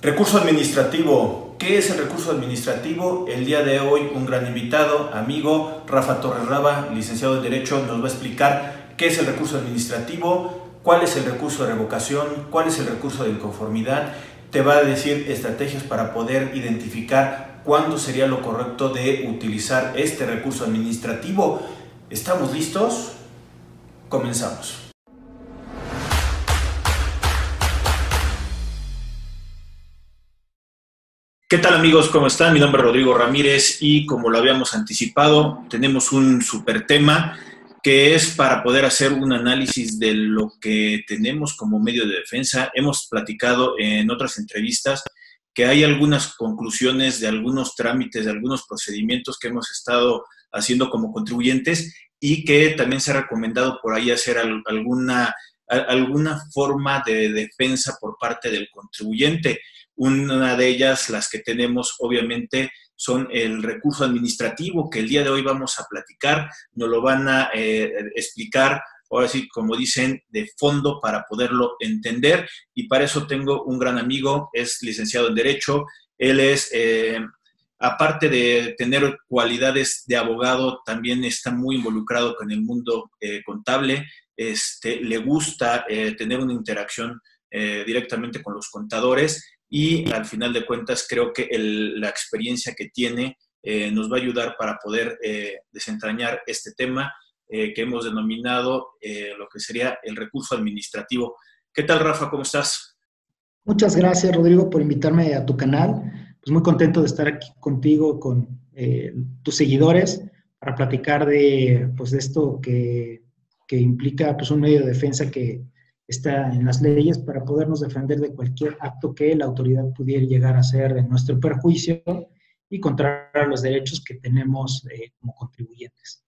Recurso administrativo. ¿Qué es el recurso administrativo? El día de hoy un gran invitado, amigo, Rafa Torres Raba, licenciado en Derecho, nos va a explicar qué es el recurso administrativo, cuál es el recurso de revocación, cuál es el recurso de inconformidad. Te va a decir estrategias para poder identificar cuándo sería lo correcto de utilizar este recurso administrativo. ¿Estamos listos? Comenzamos. ¿Qué tal amigos? ¿Cómo están? Mi nombre es Rodrigo Ramírez y como lo habíamos anticipado, tenemos un super tema que es para poder hacer un análisis de lo que tenemos como medio de defensa. Hemos platicado en otras entrevistas que hay algunas conclusiones de algunos trámites, de algunos procedimientos que hemos estado haciendo como contribuyentes y que también se ha recomendado por ahí hacer alguna, alguna forma de defensa por parte del contribuyente. Una de ellas, las que tenemos obviamente, son el recurso administrativo que el día de hoy vamos a platicar, nos lo van a eh, explicar, ahora sí, como dicen, de fondo para poderlo entender. Y para eso tengo un gran amigo, es licenciado en Derecho, él es... Eh, aparte de tener cualidades de abogado, también está muy involucrado con el mundo eh, contable, este, le gusta tener una interacción directamente con los contadores y al final de cuentas creo que la experiencia que tiene eh, nos va a ayudar para poder eh, desentrañar este tema eh, que hemos denominado lo que sería el recurso administrativo. ¿Qué tal, Rafa? ¿Cómo estás? Muchas gracias, Rodrigo, por invitarme a tu canal. Pues muy contento de estar aquí contigo, con tus seguidores, para platicar de, pues, de esto que, que implica pues, un medio de defensa que, está en las leyes para podernos defender de cualquier acto que la autoridad pudiera llegar a hacer en nuestro perjuicio y contra los derechos que tenemos eh, como contribuyentes.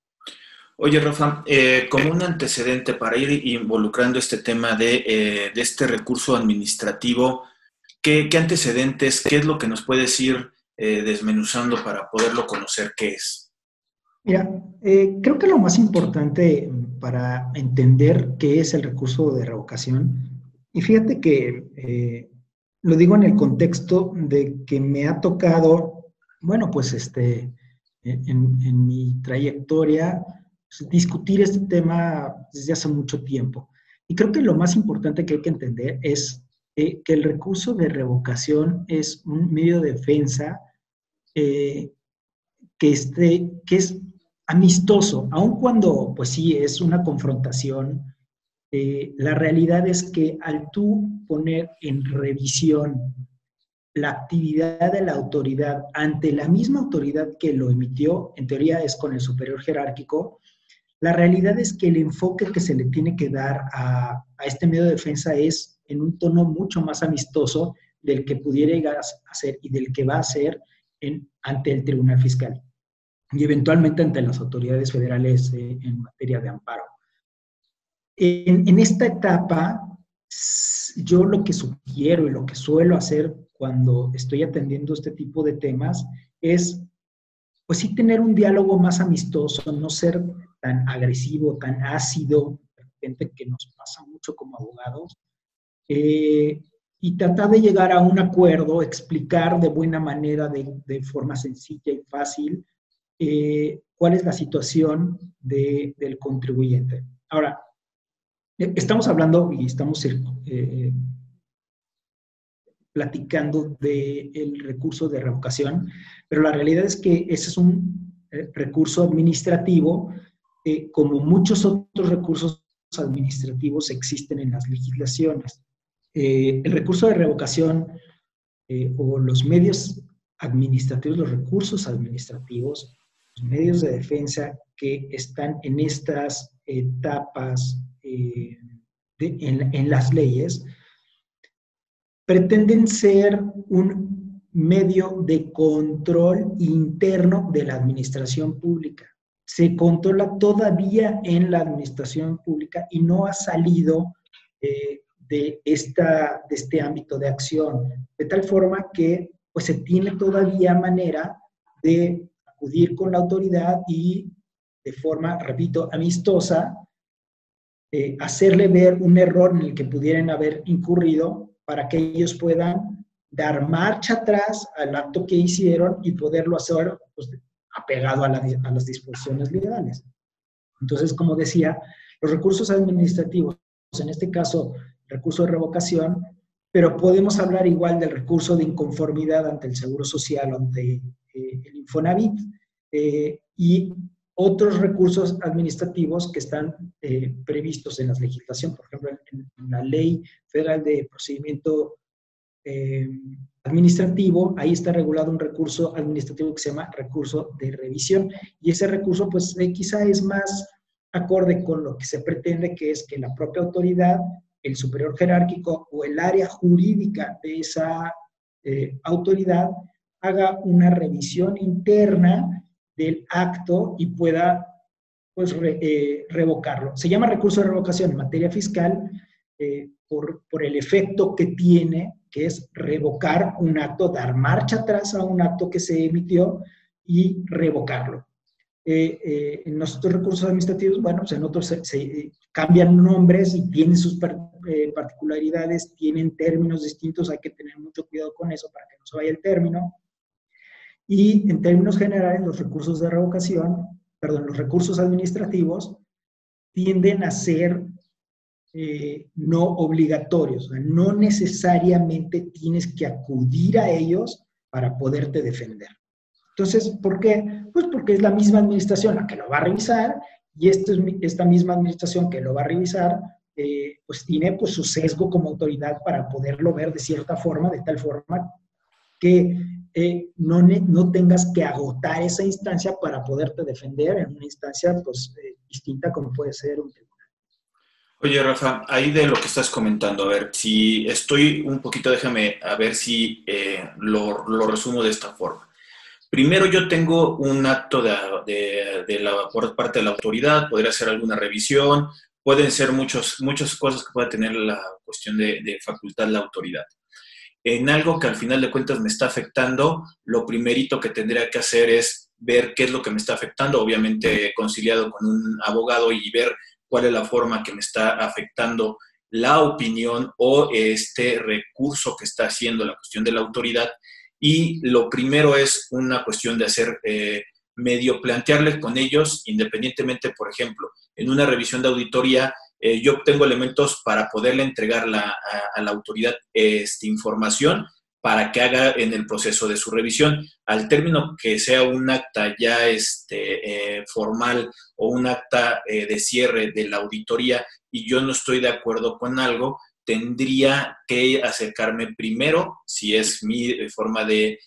Oye, Rafa, eh, como un antecedente para ir involucrando este tema de, eh, de este recurso administrativo, ¿qué, ¿qué, antecedentes, qué es lo que nos puedes ir desmenuzando para poderlo conocer qué es? Mira, creo que lo más importante para entender qué es el recurso de revocación. Y fíjate que eh, lo digo en el contexto de que me ha tocado, bueno, pues este, en, mi trayectoria, pues, discutir este tema desde hace mucho tiempo. Y creo que lo más importante que hay que entender es eh, que el recurso de revocación es un medio de defensa eh, que, esté, que es amistoso, aun cuando, pues sí, es una confrontación, eh, la realidad es que al tú poner en revisión la actividad de la autoridad ante la misma autoridad que lo emitió, en teoría es con el superior jerárquico, la realidad es que el enfoque que se le tiene que dar a, este medio de defensa es en un tono mucho más amistoso del que pudiera llegar a ser y del que va a ser ante el Tribunal Fiscal y eventualmente ante las autoridades federales eh, en materia de amparo. En, esta etapa, yo lo que sugiero y lo que suelo hacer cuando estoy atendiendo este tipo de temas es, pues sí, tener un diálogo más amistoso, no ser tan agresivo, tan ácido, de repente que nos pasa mucho como abogados, eh, y tratar de llegar a un acuerdo, explicar de buena manera, de, de forma sencilla y fácil, eh, cuál es la situación del contribuyente. Ahora, eh, estamos hablando y estamos eh, platicando del recurso de revocación, pero la realidad es que ese es un recurso administrativo, como muchos otros recursos administrativos existen en las legislaciones. el recurso de revocación o los medios administrativos, los recursos administrativos, medios de defensa que están en estas etapas eh, en, las leyes pretenden ser un medio de control interno de la administración pública. Se controla todavía en la administración pública y no ha salido eh, de, esta, de este ámbito de acción, de tal forma que pues, se tiene todavía manera de acudir con la autoridad y de forma, repito, amistosa, eh, hacerle ver un error en el que pudieran haber incurrido para que ellos puedan dar marcha atrás al acto que hicieron y poderlo hacer pues, apegado a, a las disposiciones legales. Entonces, como decía, los recursos administrativos, en este caso, recurso de revocación, pero podemos hablar igual del recurso de inconformidad ante el Seguro Social, ante eh, el Infonavit eh, y otros recursos administrativos que están eh, previstos en la legislación, por ejemplo, en, la Ley Federal de Procedimiento Administrativo, ahí está regulado un recurso administrativo que se llama recurso de revisión y ese recurso pues quizá es más acorde con lo que se pretende, que es que la propia autoridad el superior jerárquico o el área jurídica de esa eh, autoridad haga una revisión interna del acto y pueda pues, eh, revocarlo. Se llama recurso de revocación en materia fiscal eh, por, por, el efecto que tiene, que es revocar un acto, dar marcha atrás a un acto que se emitió y revocarlo. Eh, en los otros recursos administrativos, bueno, pues en otros se, cambian nombres y tienen sus eh, particularidades, tienen términos distintos, hay que tener mucho cuidado con eso para que no se vaya el término. Y en términos generales, los recursos de revocación, perdón, los recursos administrativos tienden a ser eh, no obligatorios, no necesariamente tienes que acudir a ellos para poderte defender. Entonces, ¿por qué? Pues porque es la misma administración la que lo va a revisar y esto es, esta misma administración que lo va a revisar, eh, pues tiene pues su sesgo como autoridad para poderlo ver de cierta forma, de tal forma que eh, no, no tengas que agotar esa instancia para poderte defender en una instancia pues eh, distinta como puede ser un tribunal. Oye, Rafa, ahí de lo que estás comentando, a ver, si estoy un poquito, déjame a ver si lo, lo resumo de esta forma. Primero yo tengo un acto de, la, por parte de la autoridad, podría ser alguna revisión, pueden ser muchos, muchas cosas que pueda tener la cuestión de, facultad la autoridad. En algo que al final de cuentas me está afectando, lo primerito que tendría que hacer es ver qué es lo que me está afectando, obviamente conciliado con un abogado y ver cuál es la forma que me está afectando la opinión o este recurso que está haciendo la cuestión de la autoridad y lo primero es una cuestión de hacer eh, medio plantearles con ellos, independientemente, por ejemplo, en una revisión de auditoría, eh, yo obtengo elementos para poderle entregar a, la autoridad esta información para que haga en el proceso de su revisión. Al término que sea un acta ya este, eh, formal o un acta de cierre de la auditoría y yo no estoy de acuerdo con algo, tendría que acercarme primero, si es mi eh, forma de,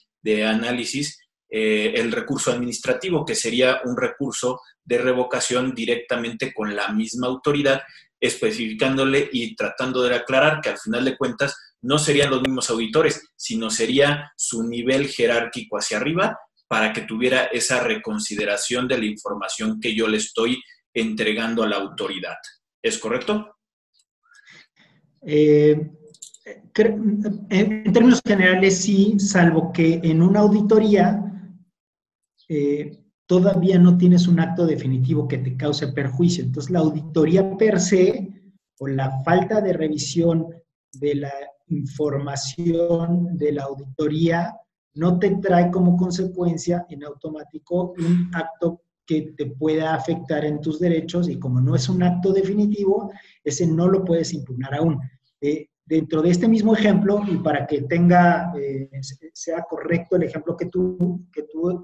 análisis, eh, el recurso administrativo, que sería un recurso de revocación directamente con la misma autoridad, especificándole y tratando de aclarar que al final de cuentas no serían los mismos auditores, sino sería su nivel jerárquico hacia arriba para que tuviera esa reconsideración de la información que yo le estoy entregando a la autoridad. ¿Es correcto? Eh, en términos generales, sí, salvo que en una auditoría eh, todavía no tienes un acto definitivo que te cause perjuicio. Entonces, la auditoría per se o la falta de revisión de la información de la auditoría no te trae como consecuencia en automático un acto que te pueda afectar en tus derechos y como no es un acto definitivo, ese no lo puedes impugnar aún. Eh, dentro de este mismo ejemplo, y para que tenga, eh, sea correcto el ejemplo que tú, que tú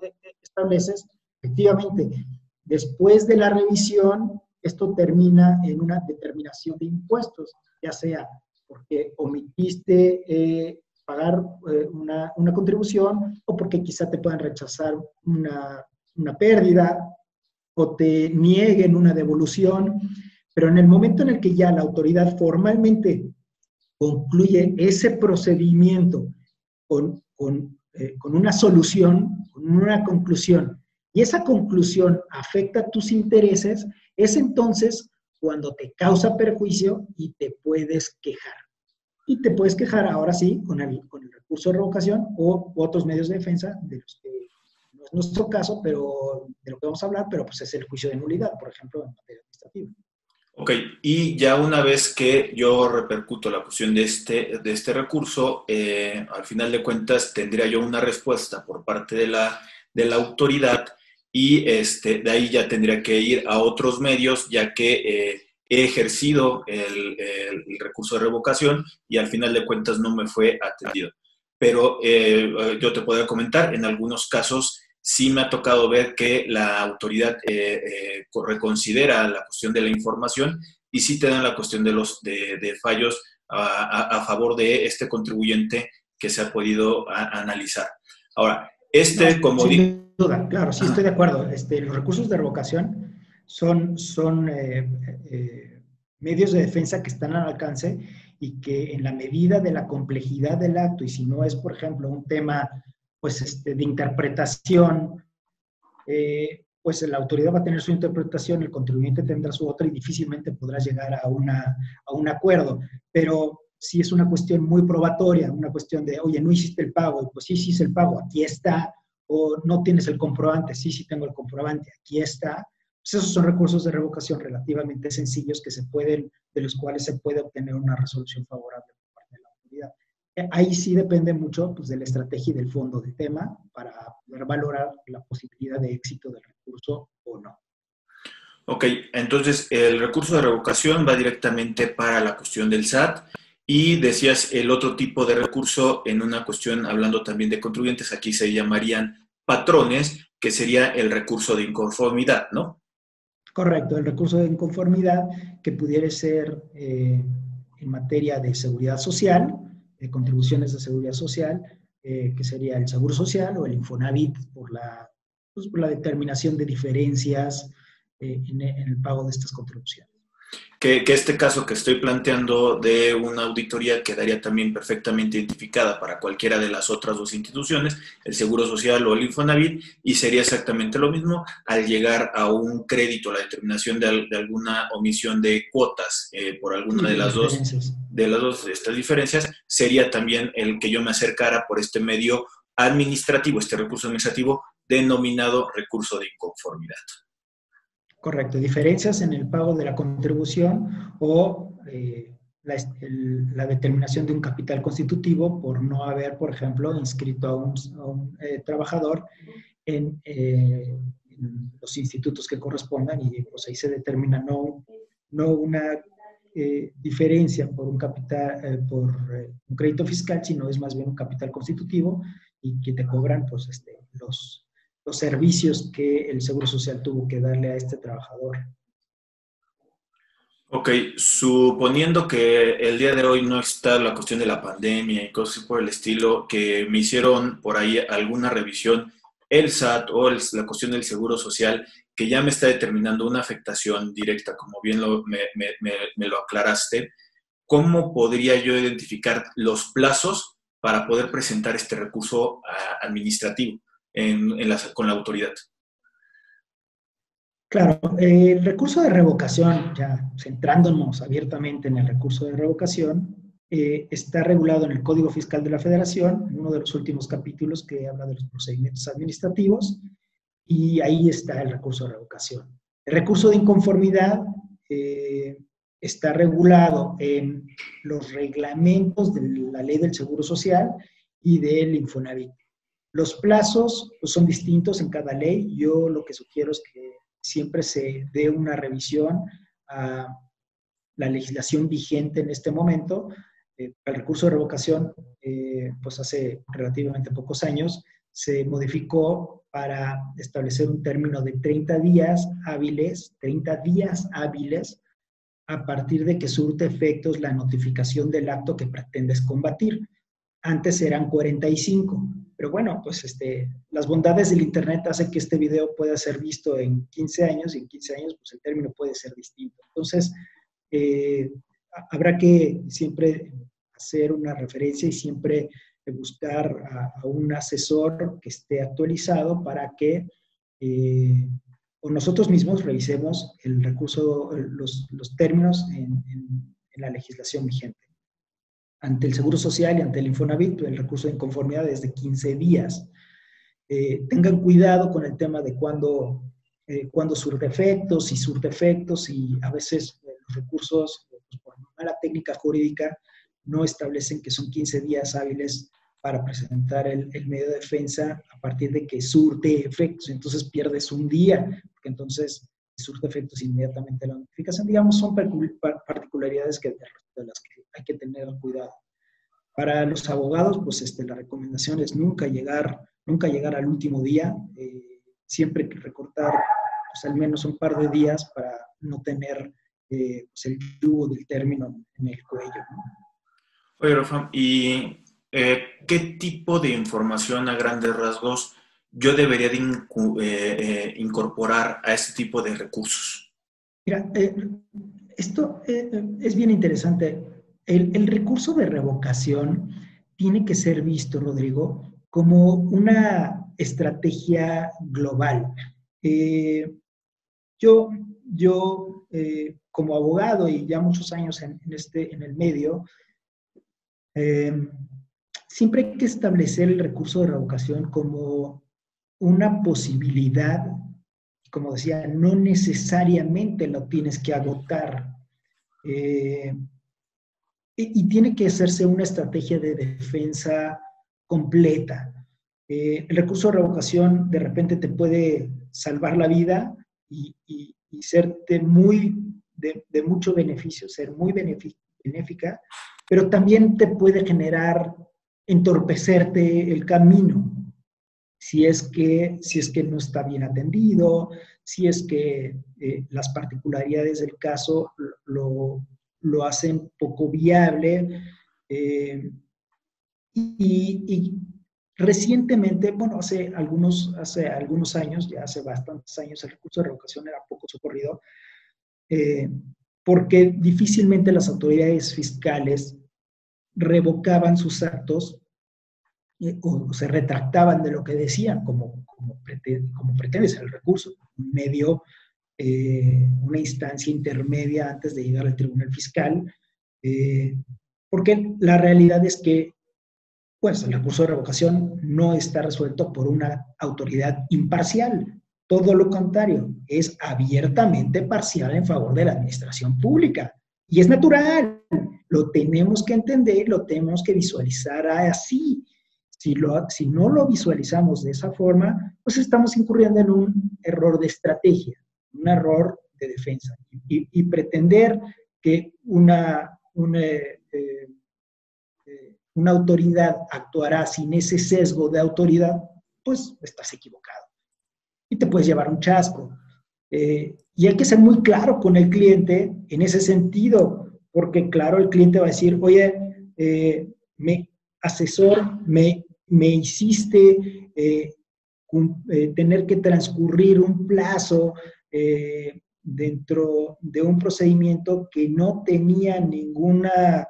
estableces, efectivamente, después de la revisión, esto termina en una determinación de impuestos, ya sea porque omitiste pagar una, una, contribución o porque quizá te puedan rechazar una, una pérdida o te nieguen una devolución. Pero en el momento en el que ya la autoridad formalmente concluye ese procedimiento con, eh, con, una solución, una conclusión, y esa conclusión afecta tus intereses, es entonces cuando te causa perjuicio y te puedes quejar. Y te puedes quejar ahora sí con el, con el recurso de revocación o otros medios de defensa, de los que no es nuestro caso, pero de lo que vamos a hablar, pero pues es el juicio de nulidad, por ejemplo, en materia administrativa. Ok, y ya una vez que yo repercuto la cuestión de este, de este recurso, eh, al final de cuentas tendría yo una respuesta por parte de la, de la autoridad y este, de ahí ya tendría que ir a otros medios, ya que eh, he ejercido el, recurso de revocación y al final de cuentas no me fue atendido. Pero eh, yo te podría comentar, en algunos casos sí me ha tocado ver que la autoridad eh, eh, reconsidera la cuestión de la información y sí te dan la cuestión de los de, fallos a, favor de este contribuyente que se ha podido analizar. Ahora, este como... Sin duda, claro, sí estoy de acuerdo. Este, los recursos de revocación son, son eh, medios de defensa que están al alcance y que en la medida de la complejidad del acto, y si no es, por ejemplo, un tema pues, este, de interpretación, eh, pues la autoridad va a tener su interpretación, el contribuyente tendrá su otra y difícilmente podrá llegar a, una, a un acuerdo. Pero si es una cuestión muy probatoria, una cuestión de, oye, no hiciste el pago, pues sí, sí hice el pago, aquí está, o no tienes el comprobante, sí, sí tengo el comprobante, aquí está, pues esos son recursos de revocación relativamente sencillos que se pueden, de los cuales se puede obtener una resolución favorable por parte de la autoridad. Eh, ahí sí depende mucho pues, de la estrategia y del fondo del tema para poder valorar la posibilidad de éxito del recurso o no. Ok, entonces el recurso de revocación va directamente para la cuestión del SAT y decías el otro tipo de recurso en una cuestión, hablando también de contribuyentes, aquí se llamarían patrones, que sería el recurso de inconformidad, ¿no? Correcto, el recurso de inconformidad que pudiera ser eh, en materia de seguridad social, de contribuciones de seguridad social, eh, que sería el Seguro Social o el Infonavit por la, pues, por la determinación de diferencias eh, en, el pago de estas contribuciones que, este caso que estoy planteando de una auditoría quedaría también perfectamente identificada para cualquiera de las otras dos instituciones, el Seguro Social o el Infonavit, y sería exactamente lo mismo al llegar a un crédito, la determinación de, alguna omisión de cuotas eh, por alguna de las dos de las dos de estas diferencias, sería también el que yo me acercara por este medio administrativo, este recurso administrativo denominado recurso de inconformidad. Correcto, diferencias en el pago de la contribución o eh, la, determinación de un capital constitutivo por no haber, por ejemplo, inscrito a un, eh, trabajador eh, en, los institutos que correspondan y pues ahí se determina no, no una diferencia por un capital, por un crédito fiscal, sino es más bien un capital constitutivo y que te cobran pues este, los, los servicios que el Seguro Social tuvo que darle a este trabajador. Ok, suponiendo que el día de hoy no está la cuestión de la pandemia y cosas por el estilo, que me hicieron por ahí alguna revisión, el SAT o la cuestión del Seguro Social, que ya me está determinando una afectación directa, como bien me, lo aclaraste, ¿cómo podría yo identificar los plazos para poder presentar este recurso ah, administrativo? con la autoridad. Claro, el recurso de revocación, ya centrándonos abiertamente en el recurso de revocación, eh, está regulado en el Código Fiscal de la Federación, en uno de los últimos capítulos que habla de los procedimientos administrativos, y ahí está el recurso de revocación. El recurso de inconformidad eh, está regulado en los reglamentos de la ley del Seguro Social y del Infonavit. Los plazos pues, son distintos en cada ley. Yo lo que sugiero es que siempre se dé una revisión a la legislación vigente en este momento. Eh, el recurso de revocación, eh, pues hace relativamente pocos años, se modificó para establecer un término de 30 días hábiles, 30 días hábiles, a partir de que surte efectos la notificación del acto que pretendes combatir. Antes eran 45. Pero bueno, pues este, las bondades del Internet hacen que este video pueda ser visto en 15 años y en 15 años pues el término puede ser distinto. Entonces, eh, habrá que siempre hacer una referencia y siempre buscar a, un asesor que esté actualizado para que eh, o nosotros mismos revisemos el recurso, los, términos en la legislación vigente ante el Seguro Social y ante el Infonavit, el recurso de inconformidad es de 15 días. Eh, tengan cuidado con el tema de cuándo, eh, cuando surte efectos, si surte efectos, y a veces los recursos, pues, por mala técnica jurídica, no establecen que son 15 días hábiles para presentar el, medio de defensa a partir de que surte efectos. Entonces pierdes un día, porque entonces surte efectos inmediatamente la notificación. Digamos, son particularidades que, de las que hay que tener cuidado. Para los abogados, pues este, la recomendación es nunca llegar, nunca llegar al último día, eh, siempre que recortar pues, al menos un par de días para no tener eh, pues, el yugo del término en el cuello. Oye, Rafa, ¿y eh, qué tipo de información a grandes rasgos yo debería de incorporar a este tipo de recursos? Mira, esto es bien interesante el, recurso de revocación tiene que ser visto, Rodrigo, como una estrategia global. Eh, yo, yo eh, como abogado y ya muchos años en, este, en el medio, eh, siempre hay que establecer el recurso de revocación como una posibilidad, como decía, no necesariamente lo tienes que agotar y, tiene que hacerse una estrategia de defensa completa. Eh, el recurso de revocación de repente te puede salvar la vida y, y, ser de, muy, de, mucho beneficio, ser muy benéfica, pero también te puede generar entorpecerte el camino si es que, si es que no está bien atendido, si es que eh, las particularidades del caso lo, lo hacen poco viable. Eh, y, recientemente, bueno, hace algunos, hace algunos años, ya hace bastantes años, el recurso de revocación era poco socorrido, eh, porque difícilmente las autoridades fiscales revocaban sus actos o se retractaban de lo que decían, como, como, pretende, como pretende ser el recurso, medio eh, una instancia intermedia antes de llegar al tribunal fiscal, eh, porque la realidad es que pues, el recurso de revocación no está resuelto por una autoridad imparcial. Todo lo contrario, es abiertamente parcial en favor de la administración pública. Y es natural, lo tenemos que entender, lo tenemos que visualizar así. Si, lo, si no lo visualizamos de esa forma, pues estamos incurriendo en un error de estrategia un error de defensa. Y, pretender que una, una, eh, eh, una autoridad actuará sin ese sesgo de autoridad, pues estás equivocado. Y te puedes llevar un chasco. Eh, y hay que ser muy claro con el cliente en ese sentido, porque claro, el cliente va a decir, oye, me asesor, me, me hiciste tener que transcurrir un plazo eh, dentro de un procedimiento que no tenía ninguna,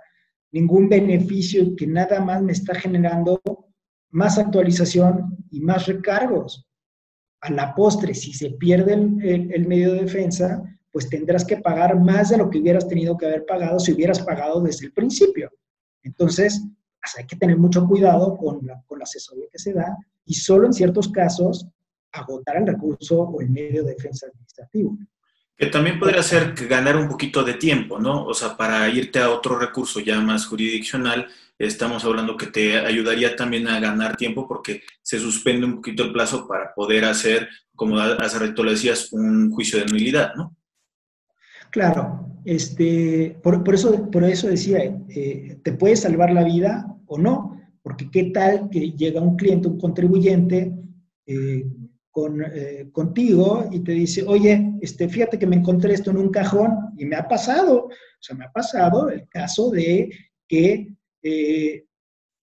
ningún beneficio, que nada más me está generando más actualización y más recargos. A la postre, si se pierde el, medio de defensa, pues tendrás que pagar más de lo que hubieras tenido que haber pagado si hubieras pagado desde el principio. Entonces, pues, hay que tener mucho cuidado con la, con la asesoría que se da y solo en ciertos casos agotar el recurso o el medio de defensa administrativo. Que también podría ser ganar un poquito de tiempo, ¿no? O sea, para irte a otro recurso ya más jurisdiccional, estamos hablando que te ayudaría también a ganar tiempo porque se suspende un poquito el plazo para poder hacer, como hace rato le decías, un juicio de nulidad, ¿no? Claro, este, por, eso, por eso decía, eh, te puede salvar la vida o no, porque qué tal que llega un cliente, un contribuyente, eh, con, eh, contigo y te dice, oye, este, fíjate que me encontré esto en un cajón y me ha pasado, o sea, me ha pasado el caso de que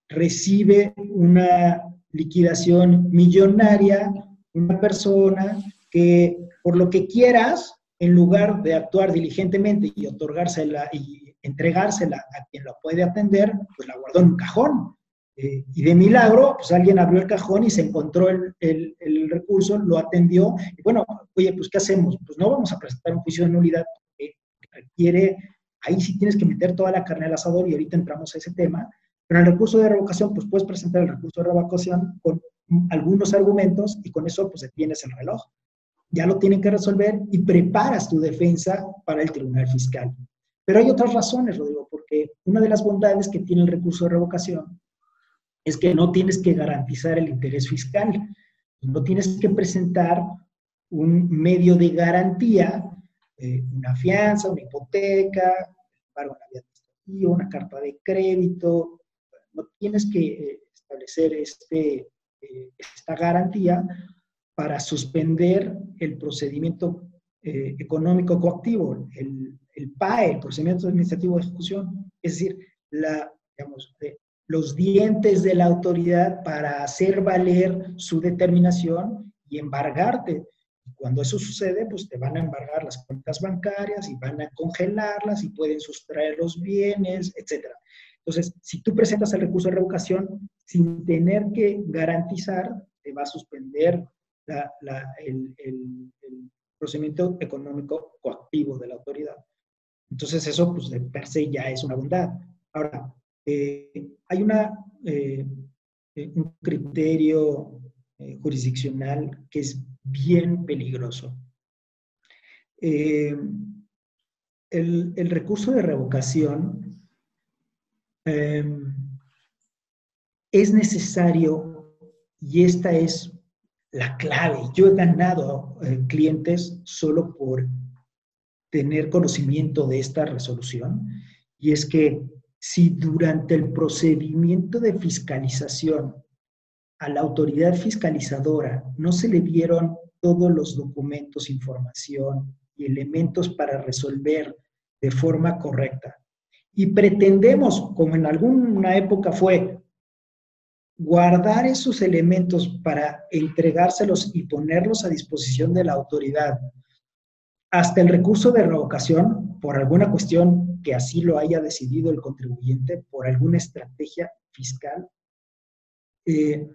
recibe una liquidación millonaria una persona que por lo que quieras, en lugar de actuar diligentemente y otorgársela y entregársela a quien la puede atender, pues la guardó en un cajón. Eh, y de milagro, pues alguien abrió el cajón y se encontró el, el, recurso, lo atendió. Y bueno, oye, pues ¿qué hacemos? Pues no vamos a presentar un juicio de nulidad que requiere, ahí sí tienes que meter toda la carne al asador y ahorita entramos a ese tema. Pero en el recurso de revocación, pues puedes presentar el recurso de revocación con algunos argumentos y con eso pues detienes el reloj. Ya lo tienen que resolver y preparas tu defensa para el tribunal fiscal. Pero hay otras razones, Rodrigo, porque una de las bondades que tiene el recurso de revocación es que no tienes que garantizar el interés fiscal, no tienes que presentar un medio de garantía, eh, una fianza, una hipoteca, una una carta de crédito, no tienes que eh, establecer este, eh, esta garantía para suspender el procedimiento económico coactivo, el, el PAE, el procedimiento administrativo de ejecución, es decir, digamos, los dientes de la autoridad para hacer valer su determinación y embargarte. Cuando eso sucede, pues te van a embargar las cuentas bancarias y van a congelarlas y pueden sustraer los bienes, etc. Entonces, si tú presentas el recurso de revocación sin tener que garantizar, te va a suspender el, el procedimiento económico coactivo de la autoridad. Entonces, eso, pues, de per se ya es una bondad. Ahora, eh, hay una, eh, eh, un criterio jurisdiccional que es bien peligroso. El, el, recurso de revocación es necesario y esta es la clave. Yo he ganado clientes solo por tener conocimiento de esta resolución y es que si durante el procedimiento de fiscalización a la autoridad fiscalizadora no se le dieron todos los documentos, información y elementos para resolver de forma correcta, y pretendemos, como en alguna época fue, guardar esos elementos para entregárselos y ponerlos a disposición de la autoridad hasta el recurso de revocación, por alguna cuestión que así lo haya decidido el contribuyente, por alguna estrategia fiscal, eh,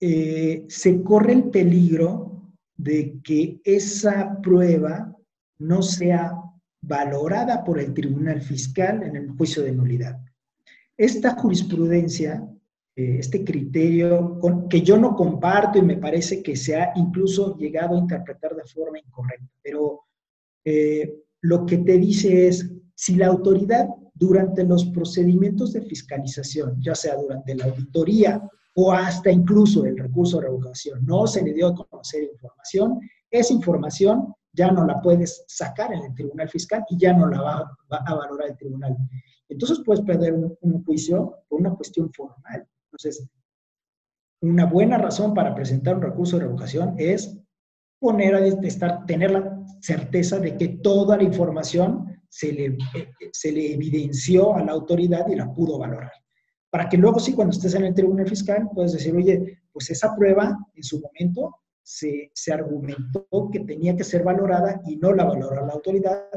eh, se corre el peligro de que esa prueba no sea valorada por el tribunal fiscal en el juicio de nulidad. Esta jurisprudencia este criterio que yo no comparto y me parece que se ha incluso llegado a interpretar de forma incorrecta. Pero eh, lo que te dice es, si la autoridad durante los procedimientos de fiscalización, ya sea durante la auditoría o hasta incluso el recurso de revocación, no se le dio a conocer información, esa información ya no la puedes sacar en el tribunal fiscal y ya no la va, a valorar el tribunal. Entonces puedes perder un juicio por una cuestión formal. Entonces, una buena razón para presentar un recurso de revocación es poner a estar, tener la certeza de que toda la información se le, eh, se le evidenció a la autoridad y la pudo valorar. Para que luego sí, cuando estés en el tribunal fiscal, puedes decir, oye, pues esa prueba en su momento se, se argumentó que tenía que ser valorada y no la valoró la autoridad,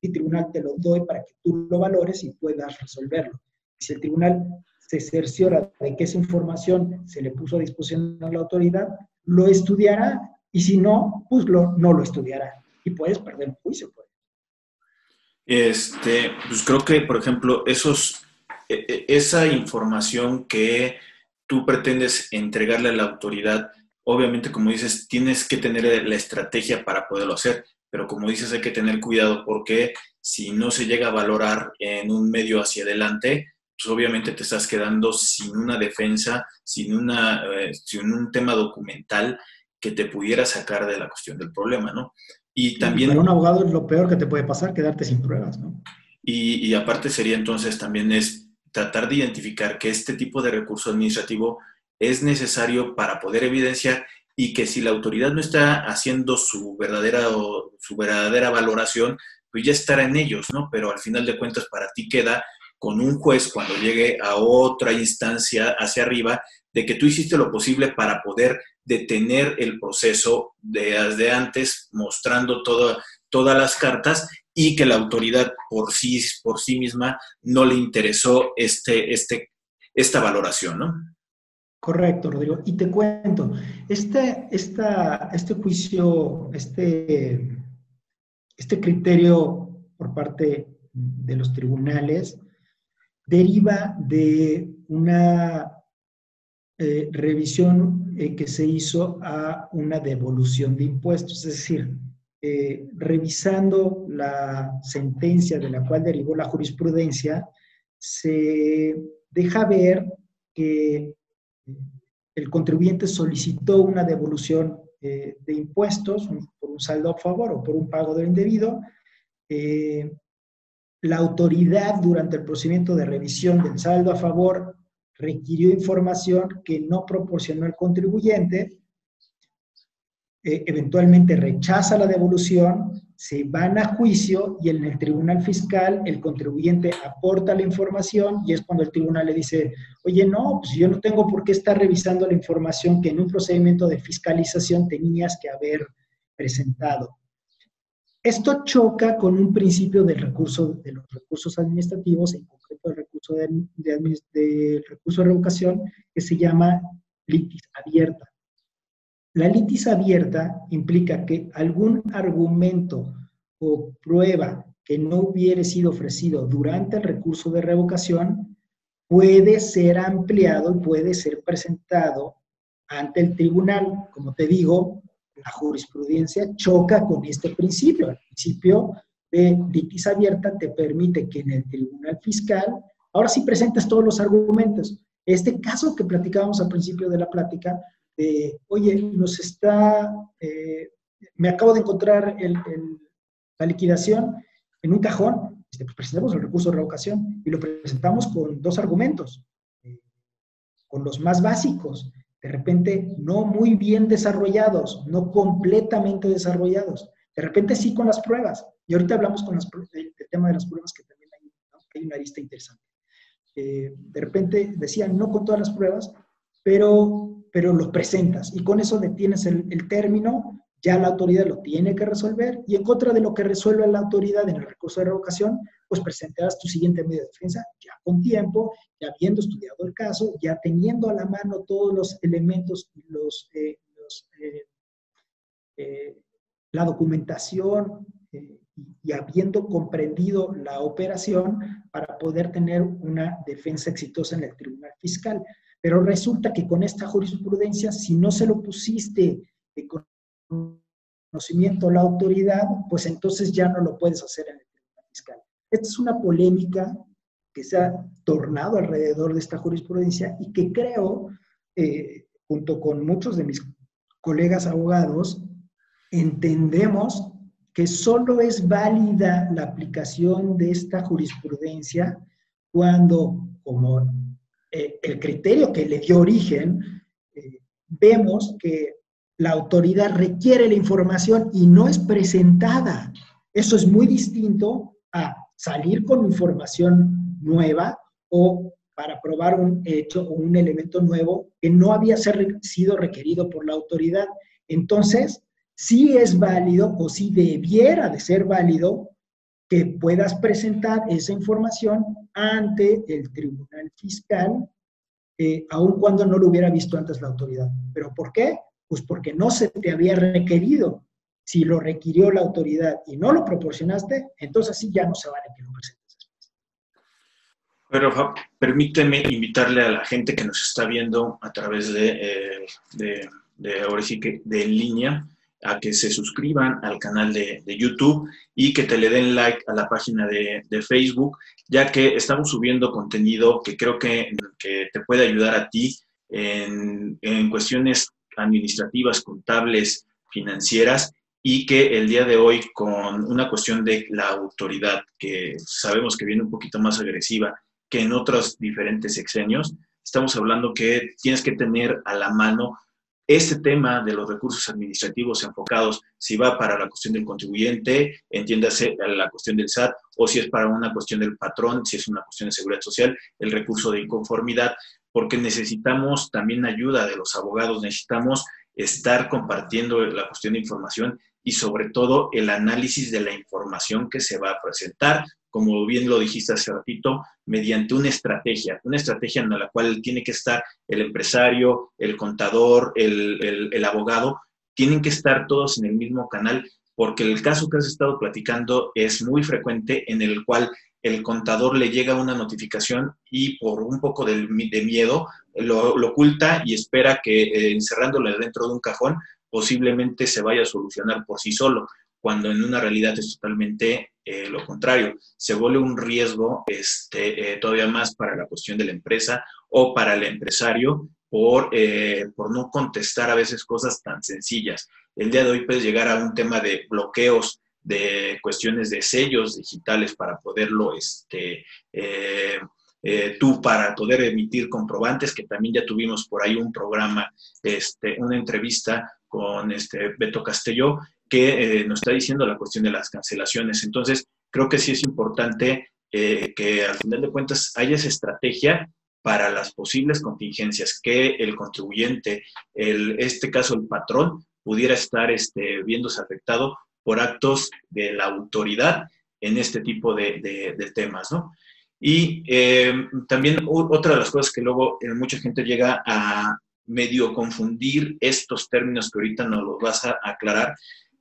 y tribunal te lo doy para que tú lo valores y puedas resolverlo. Si el tribunal se cerciora de que esa información se le puso a disposición a la autoridad, lo estudiará y si no, pues lo, no lo estudiará y puedes perder un juicio. Pues. Este, pues creo que, por ejemplo, esos, e, e, esa información que tú pretendes entregarle a la autoridad, obviamente, como dices, tienes que tener la estrategia para poderlo hacer, pero como dices, hay que tener cuidado porque si no se llega a valorar en un medio hacia adelante, pues obviamente te estás quedando sin una defensa, sin, una, eh, sin un tema documental que te pudiera sacar de la cuestión del problema, ¿no? Y también... Para un abogado es lo peor que te puede pasar, quedarte sin pruebas, ¿no? Y, y aparte sería entonces también es tratar de identificar que este tipo de recurso administrativo es necesario para poder evidenciar y que si la autoridad no está haciendo su verdadera, su verdadera valoración, pues ya estará en ellos, ¿no? Pero al final de cuentas para ti queda con un juez cuando llegue a otra instancia hacia arriba, de que tú hiciste lo posible para poder detener el proceso desde antes, mostrando todas las cartas y que la autoridad por sí, por sí misma no le interesó este, este, esta valoración, ¿no? Correcto, Rodrigo. Y te cuento, este, este juicio, este, este criterio por parte de los tribunales deriva de una eh, revisión eh, que se hizo a una devolución de impuestos, es decir, eh, revisando la sentencia de la cual derivó la jurisprudencia, se deja ver que el contribuyente solicitó una devolución de impuestos por un saldo a favor o por un pago de indebido. La autoridad durante el procedimiento de revisión del saldo a favor requirió información que no proporcionó el contribuyente, eh, eventualmente rechaza la devolución, se van a juicio y en el tribunal fiscal el contribuyente aporta la información y es cuando el tribunal le dice, oye, no, pues yo no tengo por qué estar revisando la información que en un procedimiento de fiscalización tenías que haber presentado. Esto choca con un principio del recurso, de los recursos administrativos, en concreto el recurso de, recurso de revocación, que se llama litis abierta. La litis abierta implica que algún argumento o prueba que no hubiera sido ofrecido durante el recurso de revocación puede ser ampliado y puede ser presentado ante el tribunal. Como te digo, la jurisprudencia choca con este principio. El principio de litis abierta te permite que en el tribunal fiscal, ahora sí presentas todos los argumentos. Este caso que platicábamos al principio de la plática, de, oye, nos está, eh, me acabo de encontrar la liquidación en un cajón, este, pues presentamos el recurso de revocación y lo presentamos con dos argumentos, eh, con los más básicos de repente no muy bien desarrollados, no completamente desarrollados, de repente sí con las pruebas. Y ahorita hablamos con las, del, tema de las pruebas que también hay, una arista interesante. Eh, de repente decían no con todas las pruebas, pero, pero lo presentas y con eso detienes el término ya la autoridad lo tiene que resolver y en contra de lo que resuelve la autoridad en el recurso de revocación, pues presentarás tu siguiente medio de defensa ya con tiempo, ya habiendo estudiado el caso, ya teniendo a la mano todos los elementos los, eh, eh, eh, la documentación y habiendo comprendido la operación para poder tener una defensa exitosa en el tribunal fiscal. Pero resulta que con esta jurisprudencia, si no se lo pusiste con conocimiento la autoridad, pues entonces ya no lo puedes hacer en el tribunal fiscal. Esta es una polémica que se ha tornado alrededor de esta jurisprudencia y que creo, eh, junto con muchos de mis colegas abogados, entendemos que solo es válida la aplicación de esta jurisprudencia cuando, como eh, el criterio que le dio origen, eh, vemos que la autoridad requiere la información y no es presentada. Eso es muy distinto a salir con información nueva o para probar un hecho o un elemento nuevo que no había sido requerido por la autoridad. Entonces, sí es válido o sí debiera de ser válido que puedas presentar esa información ante el tribunal fiscal, eh, aun cuando no lo hubiera visto antes la autoridad. ¿Pero por qué? Pues porque no se te había requerido. Si lo requirió la autoridad y no lo proporcionaste, entonces sí ya no se vale que lo presentes. Pero permíteme invitarle a la gente que nos está viendo a través de, eh, de, ahora sí que de línea, a que se suscriban al canal de, de, YouTube y que te le den like a la página de, de Facebook, ya que estamos subiendo contenido que creo que, que te puede ayudar a ti en, en, cuestiones administrativas, contables, financieras, y que el día de hoy con una cuestión de la autoridad, que sabemos que viene un poquito más agresiva que en otros diferentes exenios, estamos hablando que tienes que tener a la mano este tema de los recursos administrativos enfocados, si va para la cuestión del contribuyente, entiéndase la cuestión del SAT, o si es para una cuestión del patrón, si es una cuestión de seguridad social, el recurso de inconformidad, porque necesitamos también ayuda de los abogados, necesitamos estar compartiendo la cuestión de información y sobre todo el análisis de la información que se va a presentar, como bien lo dijiste hace ratito, mediante una estrategia, una estrategia en la cual tiene que estar el empresario, el contador, el, el abogado, tienen que estar todos en el mismo canal, porque el caso que has estado platicando es muy frecuente en el cual el contador le llega una notificación y por un poco de, miedo lo, oculta y espera que eh, dentro de un cajón posiblemente se vaya a solucionar por sí solo, cuando en una realidad es totalmente eh, lo contrario. Se vuelve un riesgo este, eh, todavía más para la cuestión de la empresa o para el empresario por, por no contestar a veces cosas tan sencillas. El día de hoy puedes llegar a un tema de bloqueos de cuestiones de sellos digitales para poderlo, este, eh, eh, tú para poder emitir comprobantes, que también ya tuvimos por ahí un programa, este, una entrevista con este Beto Castelló, que eh, nos está diciendo la cuestión de las cancelaciones. Entonces, creo que sí es importante que al final de cuentas haya esa estrategia para las posibles contingencias, que el contribuyente, el, este caso el patrón, pudiera estar este, viéndose afectado por actos de la autoridad en este tipo de, temas, ¿no? Y eh, también otra de las cosas que luego eh, mucha gente llega a medio confundir estos términos que ahorita nos los vas a aclarar,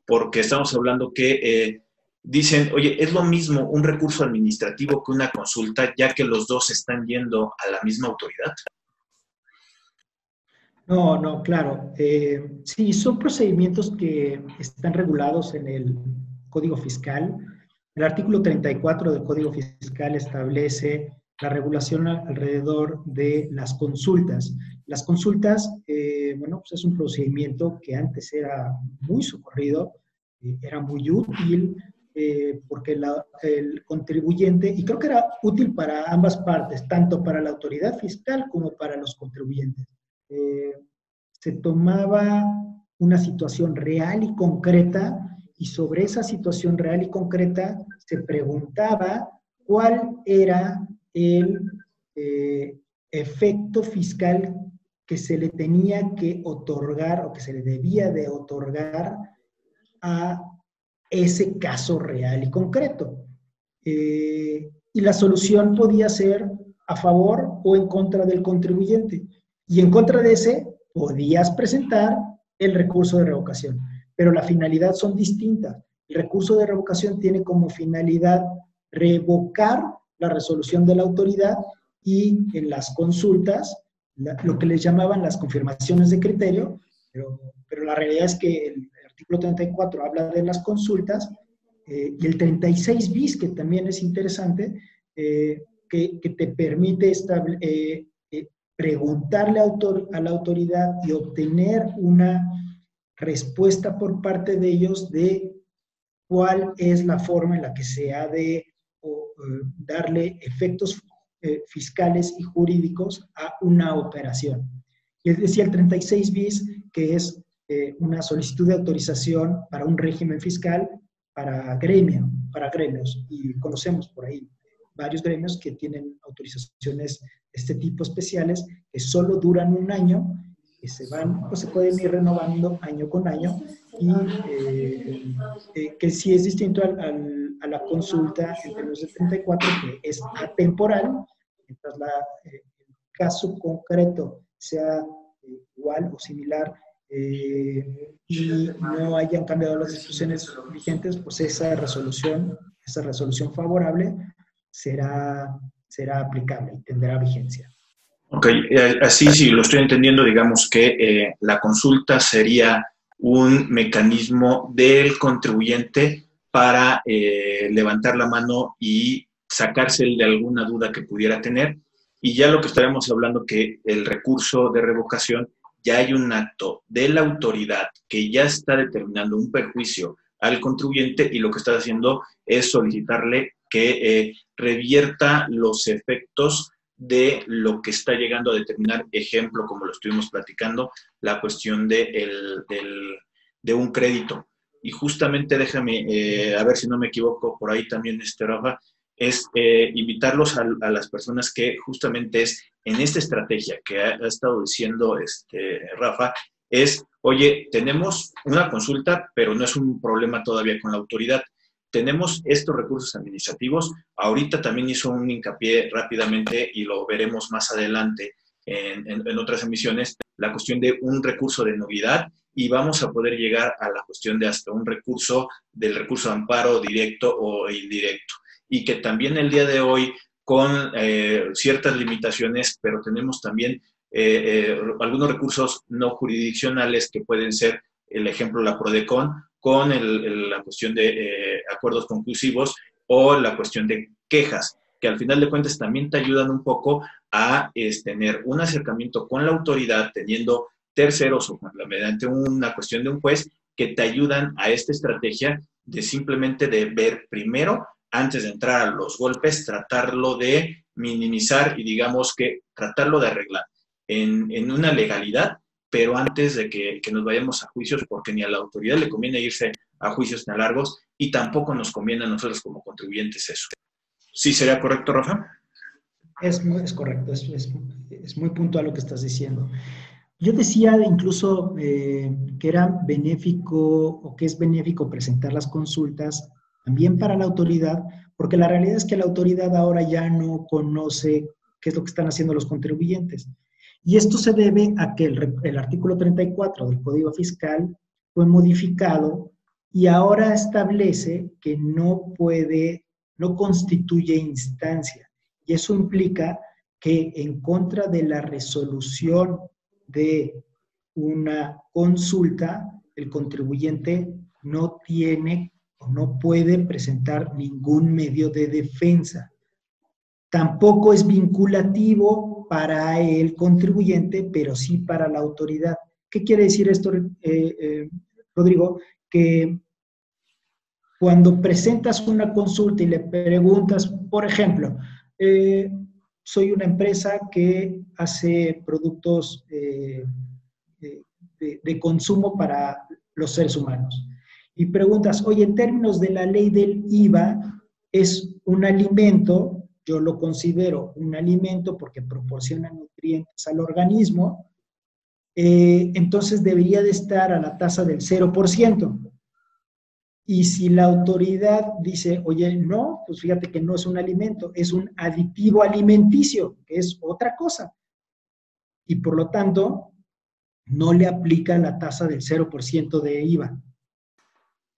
porque estamos hablando que eh, dicen, oye, es lo mismo un recurso administrativo que una consulta, ya que los dos están yendo a la misma autoridad. No, no, claro. Eh, sí, son procedimientos que están regulados en el Código Fiscal. El artículo 34 del Código Fiscal establece la regulación alrededor de las consultas. Las consultas, eh, bueno, pues es un procedimiento que antes era muy socorrido, eh, era muy útil, porque el contribuyente, y creo que era útil para ambas partes, tanto para la autoridad fiscal como para los contribuyentes. Eh, se tomaba una situación real y concreta y sobre esa situación real y concreta se preguntaba cuál era el eh, efecto fiscal que se le tenía que otorgar o que se le debía de otorgar a ese caso real y concreto. Eh, y la solución podía ser a favor o en contra del contribuyente. Y en contra de ese, podías presentar el recurso de revocación, pero la finalidad son distintas. El recurso de revocación tiene como finalidad revocar la resolución de la autoridad y en las consultas, lo que les llamaban las confirmaciones de criterio, pero, la realidad es que el artículo 34 habla de las consultas eh, y el 36 bis, que también es interesante, eh, que, te permite eh, preguntarle a la autoridad y obtener una respuesta por parte de ellos de cuál es la forma en la que se ha de darle efectos eh, fiscales y jurídicos a una operación. Y es decir, el 36 bis, que es eh, una solicitud de autorización para un régimen fiscal para gremio, para gremios, y conocemos por ahí varios gremios que tienen autorizaciones de este tipo especiales que solo duran un año, que se van o se pueden ir renovando año con año y eh, que sí es distinto al, a la consulta en términos de 34 que es atemporal, mientras la, eh, el caso concreto sea igual o similar y no hayan cambiado las disposiciones vigentes, pues esa resolución, esa resolución favorable será, será aplicable y tendrá vigencia. Ok, eh, así si lo estoy entendiendo, digamos que eh, la consulta sería un mecanismo del contribuyente para eh, levantar la mano y sacarse de alguna duda que pudiera tener. Y ya lo que estaremos hablando que el recurso de revocación, ya hay un acto de la autoridad que ya está determinando un perjuicio al contribuyente y lo que está haciendo es solicitarle que eh, revierta los efectos de lo que está llegando a determinar, ejemplo, como lo estuvimos platicando, la cuestión de, el, de un crédito. Y justamente déjame, eh, a ver si no me equivoco, por ahí también, este, Rafa, es eh, invitarlos a, las personas que justamente es en esta estrategia que ha, estado diciendo este, Rafa, es, oye, tenemos una consulta, pero no es un problema todavía con la autoridad tenemos estos recursos administrativos. Ahorita también hizo un hincapié rápidamente y lo veremos más adelante en, otras emisiones, la cuestión de un recurso de novedad y vamos a poder llegar a la cuestión de hasta un recurso del recurso de amparo directo o indirecto. Y que también el día de hoy con eh, ciertas limitaciones, pero tenemos también eh, algunos recursos no jurisdiccionales que pueden ser, el ejemplo, la PRODECON, con la cuestión de acuerdos conclusivos o la cuestión de quejas, que al final de cuentas también te ayudan un poco a tener un acercamiento con la autoridad, teniendo terceros o mediante una cuestión de un juez que te ayudan a esta estrategia de simplemente de ver primero, antes de entrar a los golpes, tratarlo de minimizar y digamos que tratarlo de arreglar en, en una legalidad, pero antes de que, que, nos vayamos a juicios, porque ni a la autoridad le conviene irse a juicios tan largos y tampoco nos conviene a nosotros como contribuyentes eso. ¿Sí sería correcto, Rafa? Es, es correcto, es, es, es muy puntual lo que estás diciendo. Yo decía incluso eh, que era benéfico o que es benéfico presentar las consultas también para la autoridad, porque la realidad es que la autoridad ahora ya no conoce qué es lo que están haciendo los contribuyentes. Y esto se debe a que el, artículo 34 del Código Fiscal fue modificado y ahora establece que no puede, no constituye instancia. Y eso implica que en contra de la resolución de una consulta, el contribuyente no tiene no puede presentar ningún medio de defensa. Tampoco es vinculativo para el contribuyente, pero sí para la autoridad. ¿Qué quiere decir esto, eh, eh, Rodrigo? Que cuando presentas una consulta y le preguntas, por ejemplo, eh, soy una empresa que hace productos de, consumo para los seres humanos. Y preguntas, oye, en términos de la ley del IVA, es un alimento, yo lo considero un alimento porque proporciona nutrientes al organismo, eh, entonces debería de estar a la tasa del 0%. Y si la autoridad dice, oye, no, pues fíjate que no es un alimento, es un aditivo alimenticio, que es otra cosa. Y por lo tanto, no le aplica la tasa del 0% de IVA.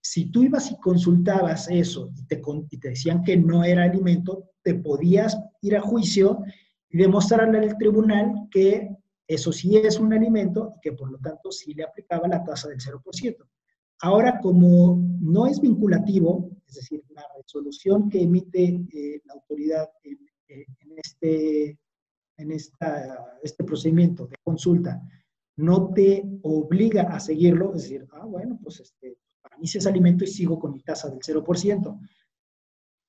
Si tú ibas y consultabas eso y te, y te decían que no era alimento, te podías ir a juicio y demostrarle al tribunal que eso sí es un alimento y que por lo tanto sí le aplicaba la tasa del 0%. Ahora, como no es vinculativo, es decir, la resolución que emite eh, la autoridad en, eh, este, en esta, este procedimiento de consulta no te obliga a seguirlo, es decir, ah, bueno, pues este, para mí sí es alimento y sigo con mi tasa del 0%.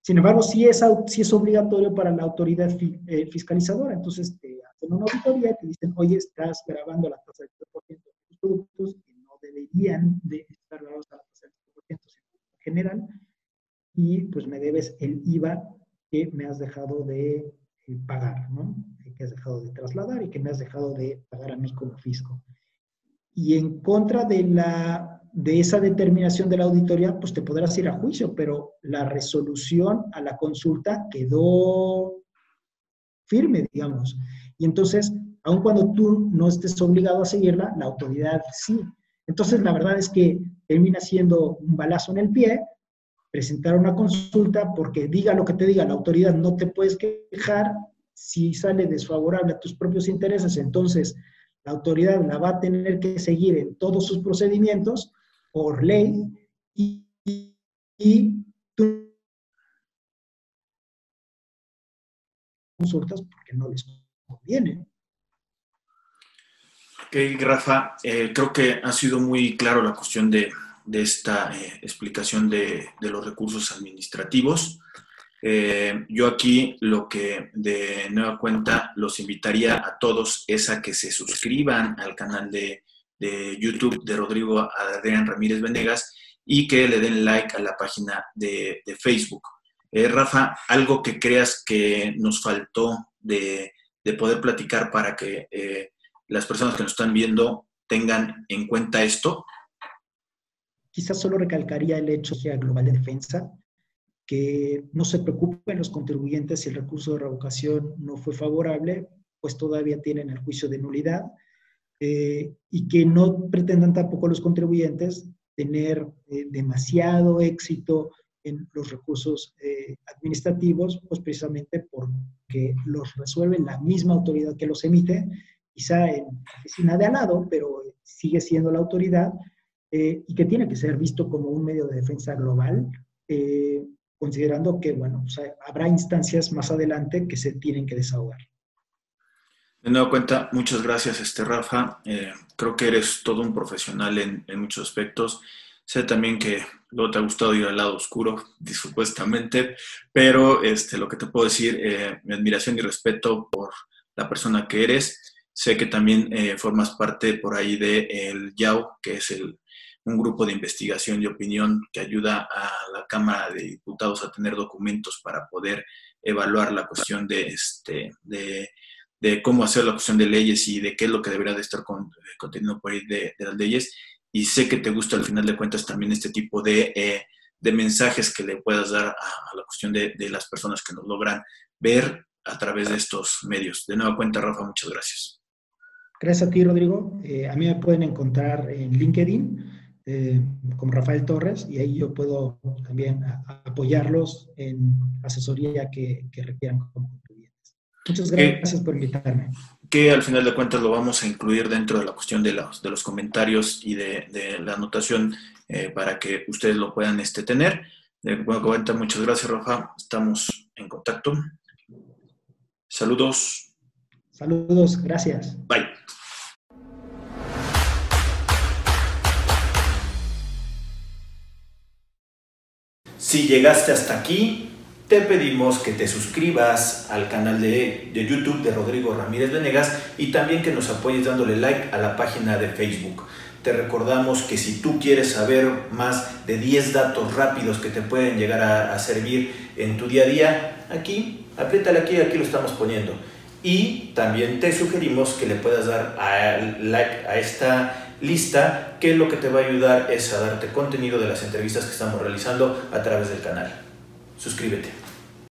Sin embargo, sí es, sí es obligatorio para la autoridad eh, fiscalizadora. Entonces, te hacen una auditoría y te dicen, oye, estás grabando la tasa del 0% de tus productos deberían de estar dados a la tasa del general y pues me debes el IVA que me has dejado de eh, pagar, ¿no? Que has dejado de trasladar y que me has dejado de pagar a mí como fisco. Y en contra de, la, de esa determinación de la auditoría, pues te podrás ir a juicio, pero la resolución a la consulta quedó firme, digamos. Y entonces, aun cuando tú no estés obligado a seguirla, la autoridad sí. Entonces, la verdad es que termina siendo un balazo en el pie presentar una consulta porque diga lo que te diga la autoridad, no te puedes quejar si sale desfavorable a tus propios intereses, entonces la autoridad la va a tener que seguir en todos sus procedimientos por ley y, y tú consultas porque no les conviene. Ok, Rafa, eh, creo que ha sido muy claro la cuestión de, esta eh, explicación de, los recursos administrativos. Eh, yo aquí lo que de nueva cuenta los invitaría a todos es a que se suscriban al canal de, YouTube de Rodrigo Adrián Ramírez Venegas y que le den like a la página de, Facebook. Rafa, algo que creas que nos faltó de, poder platicar para que las personas que nos están viendo tengan en cuenta esto? Quizás solo recalcaría el hecho de global de defensa, que no se preocupen los contribuyentes si el recurso de revocación no fue favorable, pues todavía tienen el juicio de nulidad, eh, y que no pretendan tampoco los contribuyentes tener eh, demasiado éxito en los recursos eh, administrativos, pues precisamente porque los resuelve la misma autoridad que los emite, quizá en oficina de al lado, pero sigue siendo la autoridad y que tiene que ser visto como un medio de defensa global, considerando que, bueno, habrá instancias más adelante que se tienen que desahogar. De nuevo cuenta, muchas gracias, este Rafa. creo que eres todo un profesional en, en muchos aspectos Sé también que luego te ha gustado ir al lado oscuro, supuestamente, pero este, lo que te puedo decir, eh, mi admiración y respeto por la persona que eres. Sé que también eh, formas parte por ahí del el YAU, que es el, un grupo de investigación y opinión que ayuda a la Cámara de Diputados a tener documentos para poder evaluar la cuestión de, este, de, de cómo hacer la cuestión de leyes y de qué es lo que debería de estar con, contenido por ahí de, de las leyes y sé que te gusta al final de cuentas también este tipo de, eh, de mensajes que le puedas dar a, la cuestión de, de, las personas que nos logran ver a través de estos medios. De nueva cuenta, Rafa, muchas gracias. Gracias a ti, Rodrigo. Eh, a mí me pueden encontrar en LinkedIn eh, como Rafael Torres y ahí yo puedo también apoyarlos en asesoría que, que requieran como. Muchas gracias por invitarme que al final de cuentas lo vamos a incluir dentro de la cuestión de los, de los comentarios y de, la anotación eh, para que ustedes lo puedan este, tener. De bueno, cuenta, muchas gracias, Rafa. Estamos en contacto. Saludos. Saludos, gracias. Bye. Si llegaste hasta aquí, te pedimos que te suscribas al canal de, YouTube de Rodrigo Ramírez Venegas y también que nos apoyes dándole like a la página de Facebook. Te recordamos que si tú quieres saber más de 10 datos rápidos que te pueden llegar a, servir en tu día a día, aquí, apriétale aquí, aquí lo estamos poniendo. Y también te sugerimos que le puedas dar like a esta lista, que lo que te va a ayudar es a darte contenido de las entrevistas que estamos realizando a través del canal. Suscríbete.